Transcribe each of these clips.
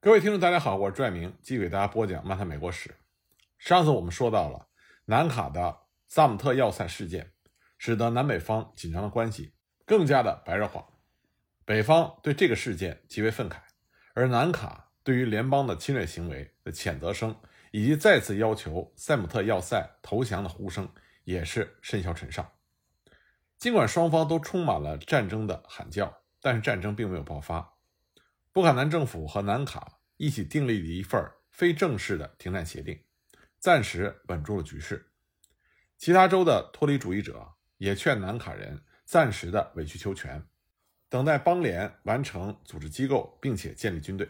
各位听众，大家好，我是拽明，继续给大家播讲《漫谈美国史》。上次我们说到了南卡的萨姆特要塞事件，使得南北方紧张的关系更加的白热化。北方对这个事件极为愤慨，而南卡对于联邦的侵略行为的谴责声，以及再次要求塞姆特要塞投降的呼声，也是甚嚣尘上。尽管双方都充满了战争的喊叫，但是战争并没有爆发。布坎南政府和南卡一起订立了一份非正式的停战协定，暂时稳住了局势。其他州的脱离主义者也劝南卡人暂时的委曲求全，等待邦联完成组织机构，并且建立军队。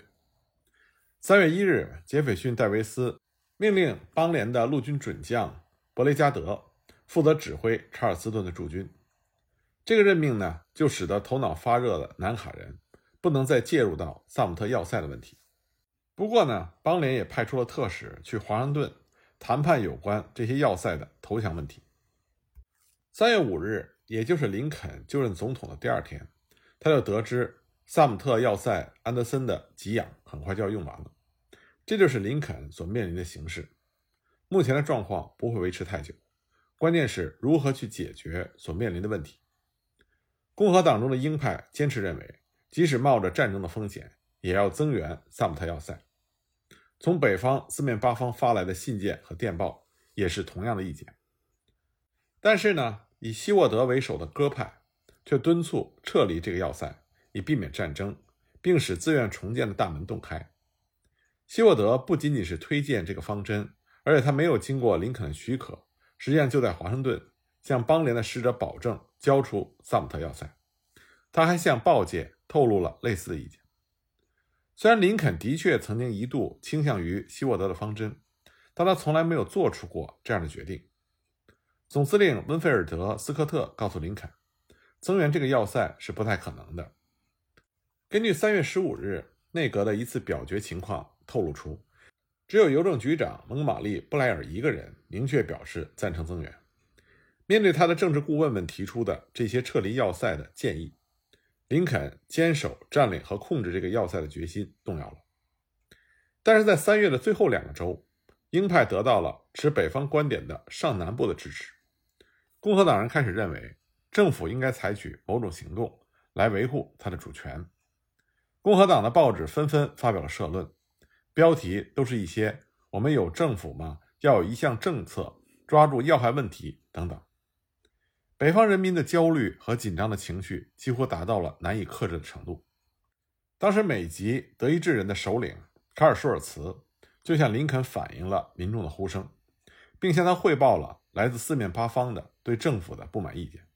三月一日，杰斐逊·戴维斯命令邦联的陆军准将伯雷加德负责指挥查尔斯顿的驻军。这个任命呢，就使得头脑发热的南卡人不能再介入到萨姆特要塞的问题。不过呢，邦联也派出了特使去华盛顿谈判有关这些要塞的投降问题。三月五日，也就是林肯就任总统的第二天，他就得知萨姆特要塞安德森的给养很快就要用完了。这就是林肯所面临的形势。目前的状况不会维持太久，关键是如何去解决所面临的问题。共和党中的鹰派坚持认为，即使冒着战争的风险，也要增援萨姆特要塞。从北方四面八方发来的信件和电报也是同样的意见。但是呢，以希沃德为首的鸽派却敦促撤离这个要塞，以避免战争，并使自愿重建的大门洞开。希沃德不仅仅是推荐这个方针，而且他没有经过林肯许可，实际上就在华盛顿。向邦联的使者保证交出萨姆特要塞，他还向报界透露了类似的意见。虽然林肯的确曾经一度倾向于希沃德的方针，但他从来没有做出过这样的决定。总司令温菲尔德·斯科特告诉林肯，增援这个要塞是不太可能的。根据三月十五日内阁的一次表决情况透露出，只有邮政局长蒙马利·布莱尔一个人明确表示赞成增援。面对他的政治顾问们提出的这些撤离要塞的建议，林肯坚守占领和控制这个要塞的决心动摇了。但是在三月的最后两个周，鹰派得到了持北方观点的上南部的支持，共和党人开始认为政府应该采取某种行动来维护他的主权。共和党的报纸纷纷发表了社论，标题都是一些“我们有政府吗？要有一项政策抓住要害问题”等等。北方人民的焦虑和紧张的情绪几乎达到了难以克制的程度。当时，美籍德意志人的首领卡尔舒尔茨就向林肯反映了民众的呼声，并向他汇报了来自四面八方的对政府的不满意见。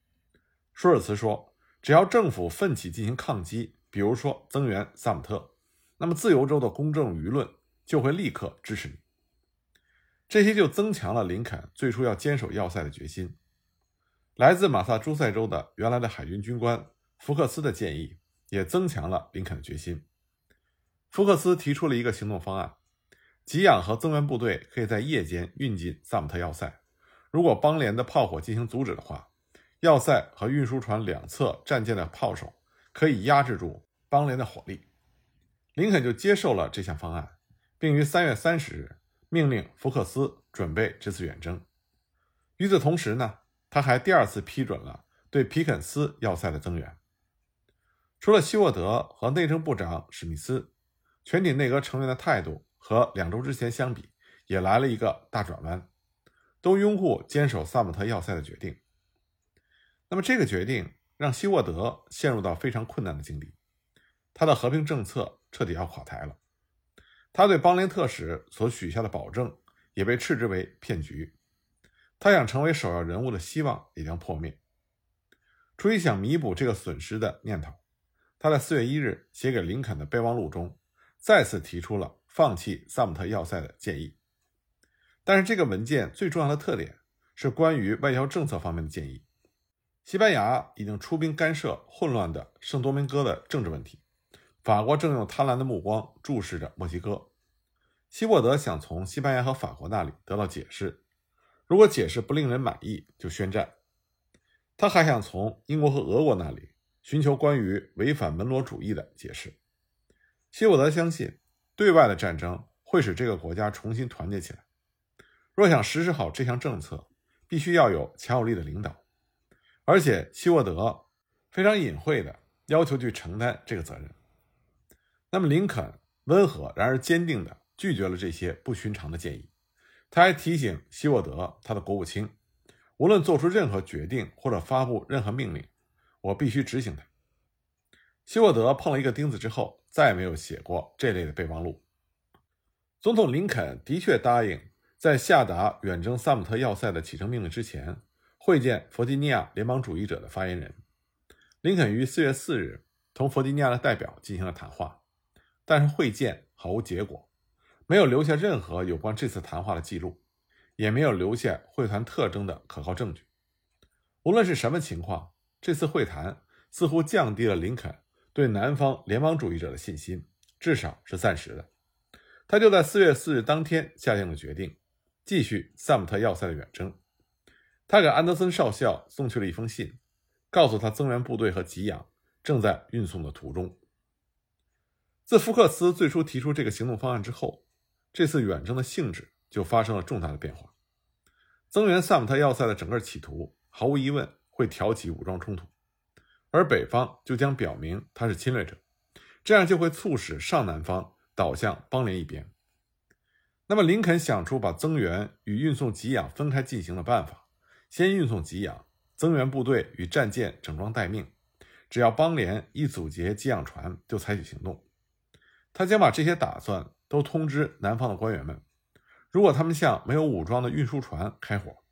舒尔茨说：“只要政府奋起进行抗击，比如说增援萨姆特，那么自由州的公正舆论就会立刻支持你。”这些就增强了林肯最初要坚守要塞的决心。来自马萨诸塞州的原来的海军军官福克斯的建议，也增强了林肯的决心。福克斯提出了一个行动方案：给养和增援部队可以在夜间运进萨姆特要塞。如果邦联的炮火进行阻止的话，要塞和运输船两侧战舰的炮手可以压制住邦联的火力。林肯就接受了这项方案，并于三月三十日命令福克斯准备这次远征。与此同时呢？他还第二次批准了对皮肯斯要塞的增援。除了希沃德和内政部长史密斯，全体内阁成员的态度和两周之前相比也来了一个大转弯，都拥护坚守萨姆特要塞的决定。那么这个决定让希沃德陷入到非常困难的境地，他的和平政策彻底要垮台了。他对邦联特使所许下的保证也被斥之为骗局。他想成为首要人物的希望也将破灭。出于想弥补这个损失的念头，他在四月一日写给林肯的备忘录中，再次提出了放弃萨姆特要塞的建议。但是，这个文件最重要的特点是关于外交政策方面的建议。西班牙已经出兵干涉混乱的圣多明戈的政治问题，法国正用贪婪的目光注视着墨西哥。希沃德想从西班牙和法国那里得到解释。如果解释不令人满意，就宣战。他还想从英国和俄国那里寻求关于违反门罗主义的解释。希沃德相信，对外的战争会使这个国家重新团结起来。若想实施好这项政策，必须要有强有力的领导，而且希沃德非常隐晦的要求去承担这个责任。那么林肯温和然而坚定的拒绝了这些不寻常的建议。他还提醒希沃德，他的国务卿，无论做出任何决定或者发布任何命令，我必须执行它。希沃德碰了一个钉子之后，再也没有写过这类的备忘录。总统林肯的确答应在下达远征萨姆特要塞的启程命令之前，会见弗吉尼亚联邦主义者的发言人。林肯于四月四日同弗吉尼亚的代表进行了谈话，但是会见毫无结果，没有留下任何有关这次谈话的记录，也没有留下会谈特征的可靠证据。无论是什么情况，这次会谈似乎降低了林肯。对南方联邦主义者的信心，至少是暂时的。他就在四月四日当天下定了决定，继续萨姆特要塞的远征。他给安德森少校送去了一封信，告诉他增援部队和给养正在运送的途中。自福克斯最初提出这个行动方案之后，这次远征的性质就发生了重大的变化。增援萨姆特要塞的整个企图，毫无疑问会挑起武装冲突。而北方就将表明他是侵略者，这样就会促使上南方倒向邦联一边。那么，林肯想出把增援与运送给养分开进行的办法，先运送给养，增援部队与战舰整装待命，只要邦联一阻截给养船，就采取行动。他将把这些打算都通知南方的官员们，如果他们向没有武装的运输船开火，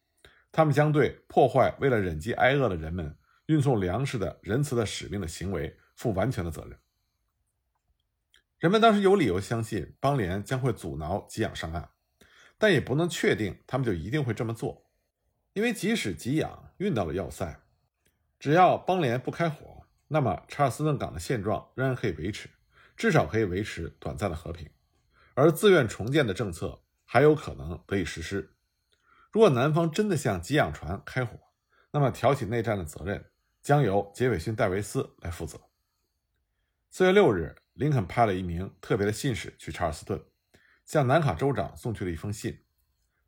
他们将对破坏为了忍饥挨饿的人们。运送粮食的仁慈的使命的行为负完全的责任。人们当时有理由相信邦联将会阻挠给养上岸，但也不能确定他们就一定会这么做，因为即使给养运到了要塞，只要邦联不开火，那么查尔斯顿港的现状仍然可以维持，至少可以维持短暂的和平，而自愿重建的政策还有可能得以实施。如果南方真的向给养船开火，那么挑起内战的责任。将由杰斐逊·戴维斯来负责。四月六日，林肯派了一名特别的信使去查尔斯顿，向南卡州长送去了一封信，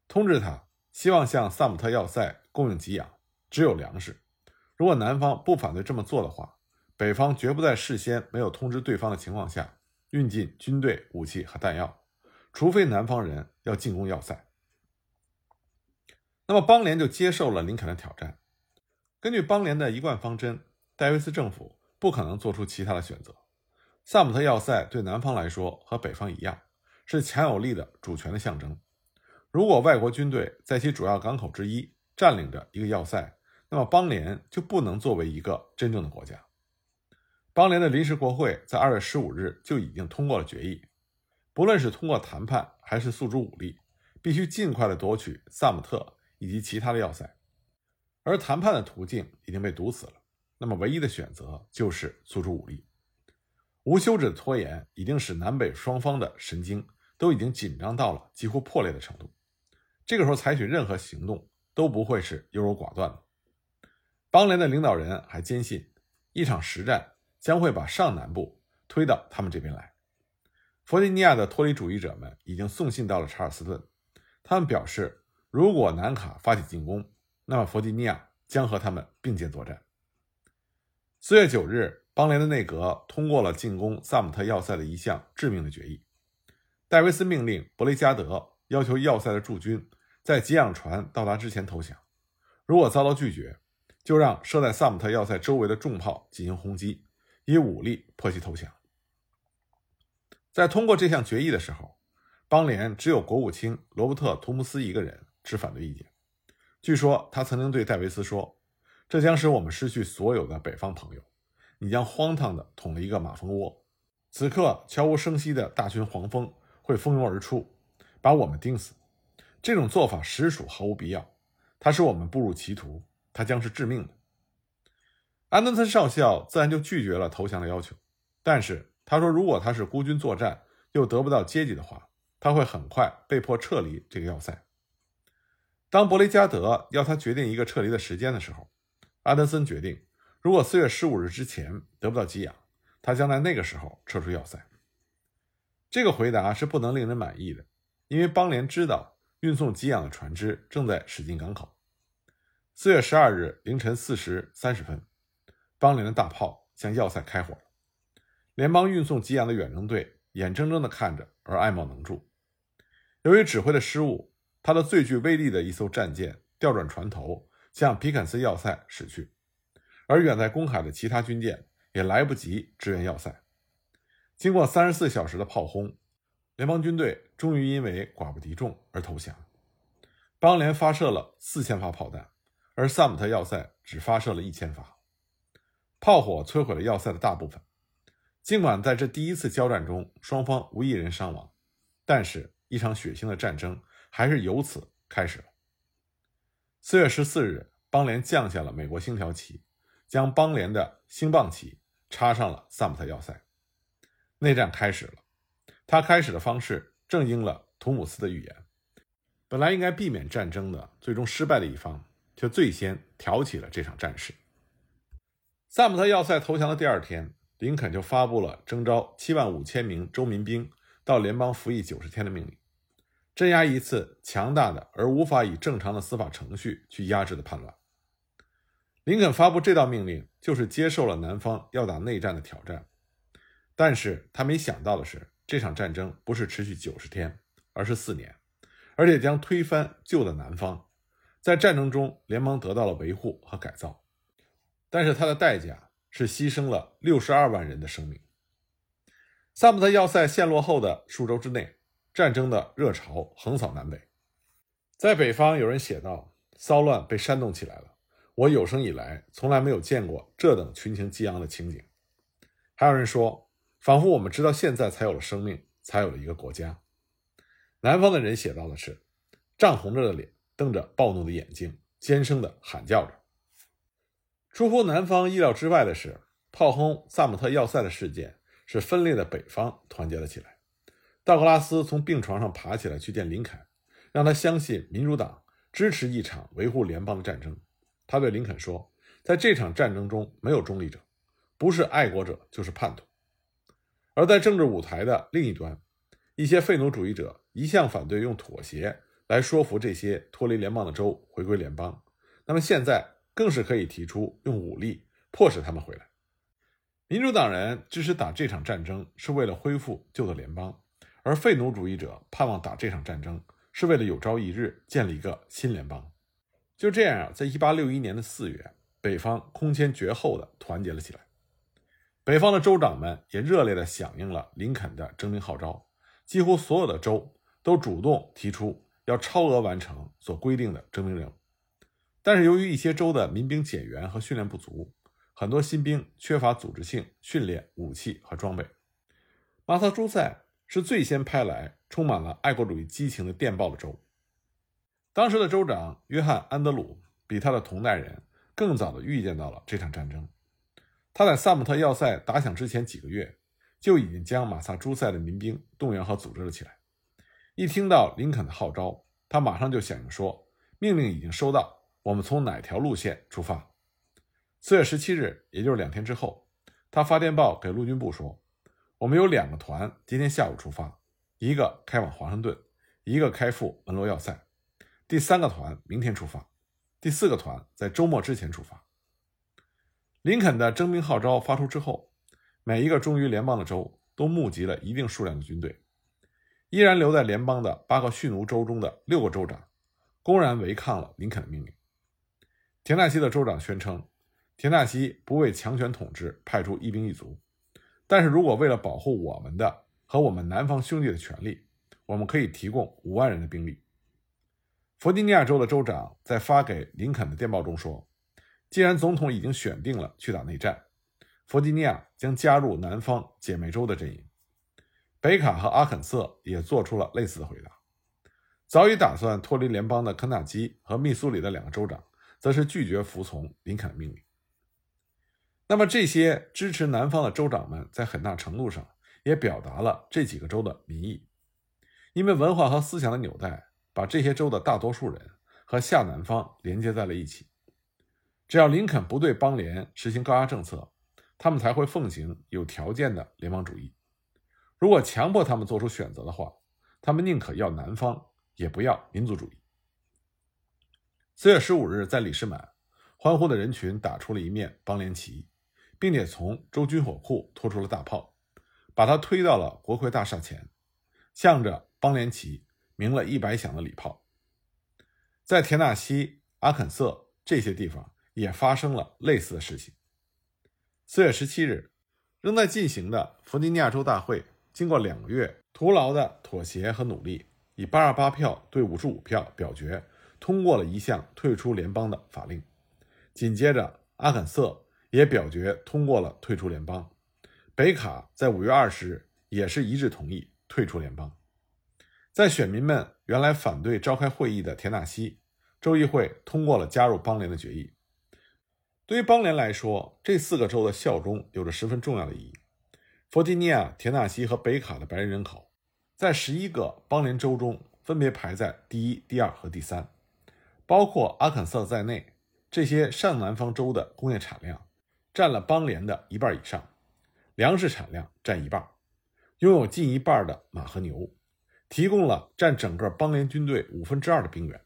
通知他希望向萨姆特要塞供应给养，只有粮食。如果南方不反对这么做的话，北方绝不在事先没有通知对方的情况下运进军队、武器和弹药，除非南方人要进攻要塞。那么邦联就接受了林肯的挑战。根据邦联的一贯方针，戴维斯政府不可能做出其他的选择。萨姆特要塞对南方来说和北方一样，是强有力的主权的象征。如果外国军队在其主要港口之一占领着一个要塞，那么邦联就不能作为一个真正的国家。邦联的临时国会在二月十五日就已经通过了决议，不论是通过谈判还是诉诸武力，必须尽快的夺取萨姆特以及其他的要塞。而谈判的途径已经被堵死了，那么唯一的选择就是诉诸武力。无休止的拖延已经使南北双方的神经都已经紧张到了几乎破裂的程度。这个时候采取任何行动都不会是优柔寡断的。邦联的领导人还坚信，一场实战将会把上南部推到他们这边来。弗吉尼亚的脱离主义者们已经送信到了查尔斯顿，他们表示，如果南卡发起进攻，那么，弗吉尼亚将和他们并肩作战。四月九日，邦联的内阁通过了进攻萨姆特要塞的一项致命的决议。戴维斯命令伯雷加德要求要塞的驻军在给养船到达之前投降，如果遭到拒绝，就让设在萨姆特要塞周围的重炮进行轰击，以武力迫其投降。在通过这项决议的时候，邦联只有国务卿罗伯特·图姆斯一个人持反对意见。据说他曾经对戴维斯说：“这将使我们失去所有的北方朋友。你将荒唐地捅了一个马蜂窝。此刻悄无声息的大群黄蜂会蜂拥而出，把我们钉死。这种做法实属毫无必要。它使我们步入歧途，它将是致命的。”安德森少校自然就拒绝了投降的要求，但是他说：“如果他是孤军作战又得不到接济的话，他会很快被迫撤离这个要塞。”当伯雷加德要他决定一个撤离的时间的时候，阿德森决定，如果四月十五日之前得不到给养，他将在那个时候撤出要塞。这个回答是不能令人满意的，因为邦联知道运送给养的船只正在驶进港口。四月十二日凌晨四时三十分，邦联的大炮向要塞开火了。联邦运送给养的远征队眼睁睁地看着，而爱莫能助。由于指挥的失误，他的最具威力的一艘战舰调转船头向皮肯斯要塞驶去，而远在公海的其他军舰也来不及支援要塞。经过三十四小时的炮轰，联邦军队终于因为寡不敌众而投降。邦联发射了四千发炮弹，而萨姆特要塞只发射了一千发。炮火摧毁了要塞的大部分。尽管在这第一次交战中双方无一人伤亡，但是一场血腥的战争还是由此开始了。四月十四日，邦联降下了美国星条旗，将邦联的星棒旗插上了萨姆特要塞。内战开始了，他开始的方式正应了图姆斯的预言。本来应该避免战争的，最终失败的一方，却最先挑起了这场战事。萨姆特要塞投降的第二天，林肯就发布了征召七万五千名州民兵到联邦服役九十天的命令，镇压一次强大的而无法以正常的司法程序去压制的叛乱。林肯发布这道命令，就是接受了南方要打内战的挑战。但是他没想到的是，这场战争不是持续九十天，而是四年，而且将推翻旧的南方。在战争中，联邦得到了维护和改造，但是它的代价是牺牲了六十二万人的生命。萨姆特要塞陷落后的数周之内，战争的热潮横扫南北。在北方，有人写道：“骚乱被煽动起来了，我有生以来从来没有见过这等群情激昂的情景。”还有人说。仿佛我们直到现在才有了生命，才有了一个国家。南方的人写到的是：涨红着的脸，瞪着暴怒的眼睛，尖声的喊叫着。出乎南方意料之外的是，炮轰萨姆特要塞的事件使分裂的北方团结了起来。道格拉斯从病床上爬起来去见林肯，让他相信民主党支持一场维护联邦的战争。他对林肯说：“在这场战争中没有中立者，不是爱国者就是叛徒。”而在政治舞台的另一端，一些废奴主义者一向反对用妥协来说服这些脱离联邦的州回归联邦，那么现在更是可以提出用武力迫使他们回来。民主党人支持打这场战争是为了恢复旧的联邦，而废奴主义者盼望打这场战争是为了有朝一日建立一个新联邦。就这样，在一八六一年的四月，北方空前绝后的团结了起来。北方的州长们也热烈地响应了林肯的征兵号召，几乎所有的州都主动提出要超额完成所规定的征兵任务。但是，由于一些州的民兵减员和训练不足，很多新兵缺乏组织性训练、武器和装备。马萨诸塞是最先派来充满了爱国主义激情的电报的州。当时的州长约翰·安德鲁比他的同代人更早地预见到了这场战争。他在萨姆特要塞打响之前几个月，就已经将马萨诸塞的民兵动员和组织了起来。一听到林肯的号召，他马上就响应说：“命令已经收到，我们从哪条路线出发？”四月十七日，也就是两天之后，他发电报给陆军部说：“我们有两个团今天下午出发，一个开往华盛顿，一个开赴门罗要塞。第三个团明天出发，第四个团在周末之前出发。”林肯的征兵号召发出之后，每一个忠于联邦的州都募集了一定数量的军队。依然留在联邦的八个蓄奴州中的六个州长，公然违抗了林肯的命令。田纳西的州长宣称，田纳西不为强权统治派出一兵一卒，但是如果为了保护我们的和我们南方兄弟的权利，我们可以提供五万人的兵力。弗吉尼亚州的州长在发给林肯的电报中说。既然总统已经选定了去打内战，弗吉尼亚将加入南方姐妹州的阵营。北卡和阿肯色也做出了类似的回答。早已打算脱离联邦的肯塔基和密苏里的两个州长，则是拒绝服从林肯的命令。那么，这些支持南方的州长们在很大程度上也表达了这几个州的民意，因为文化和思想的纽带把这些州的大多数人和下南方连接在了一起。只要林肯不对邦联实行高压政策，他们才会奉行有条件的联邦主义。如果强迫他们做出选择的话，他们宁可要南方，也不要民族主义。四月十五日，在李士满，欢呼的人群打出了一面邦联旗，并且从州军火库拖出了大炮，把它推到了国会大厦前，向着邦联旗鸣了一百响的礼炮。在田纳西、阿肯色这些地方也发生了类似的事情。四月十七日，仍在进行的弗吉尼亚州大会，经过两个月徒劳的妥协和努力，以八十八票对五十五票表决。通过了一项退出联邦的法令，紧接着阿肯色也表决通过了退出联邦，北卡在五月二十日也是一致同意退出联邦。在选民们原来反对召开会议的田纳西州议会通过了加入邦联的决议。对于邦联来说，这四个州的效忠有着十分重要的意义。弗吉尼亚、田纳西和北卡的白人人口在十一个邦联州中分别排在第一、第二和第三。包括阿肯色在内，这些上南方州的工业产量占了邦联的一半以上，粮食产量占一半，拥有近一半的马和牛，提供了占整个邦联军队五分之二的兵员。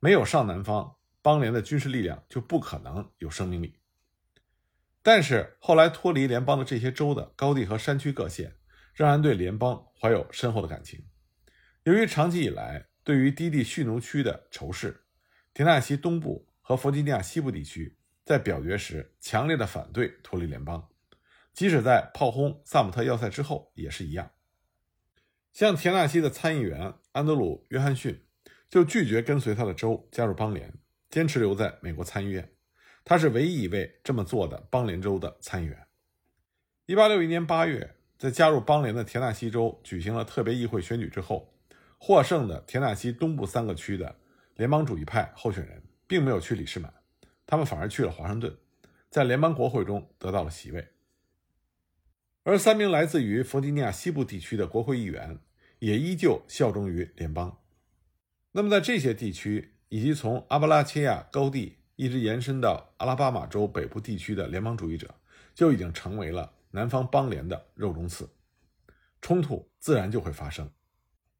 没有上南方，邦联的军事力量就不可能有生命力。但是后来脱离联邦的这些州的高地和山区各县，仍然对联邦怀有深厚的感情。由于长期以来对于低地蓄奴区的仇视。田纳西东部和弗吉尼亚西部地区在表决时强烈的反对脱离联邦，即使在炮轰萨姆特要塞之后也是一样。像田纳西的参议员安德鲁·约翰逊就拒绝跟随他的州加入邦联，坚持留在美国参议院。他是唯一一位这么做的邦联州的参议员。1861年8月，在加入邦联的田纳西州举行了特别议会选举之后，获胜的田纳西东部三个区的。联邦主义派候选人并没有去李士满，他们反而去了华盛顿，在联邦国会中得到了席位。而三名来自于弗吉尼亚西部地区的国会议员也依旧效忠于联邦。那么，在这些地区以及从阿巴拉契亚高地一直延伸到阿拉巴马州北部地区的联邦主义者，就已经成为了南方邦联的肉中刺，冲突自然就会发生。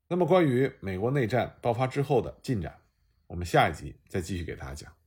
那么，关于美国内战爆发之后的进展？我们下一集再继续给大家讲。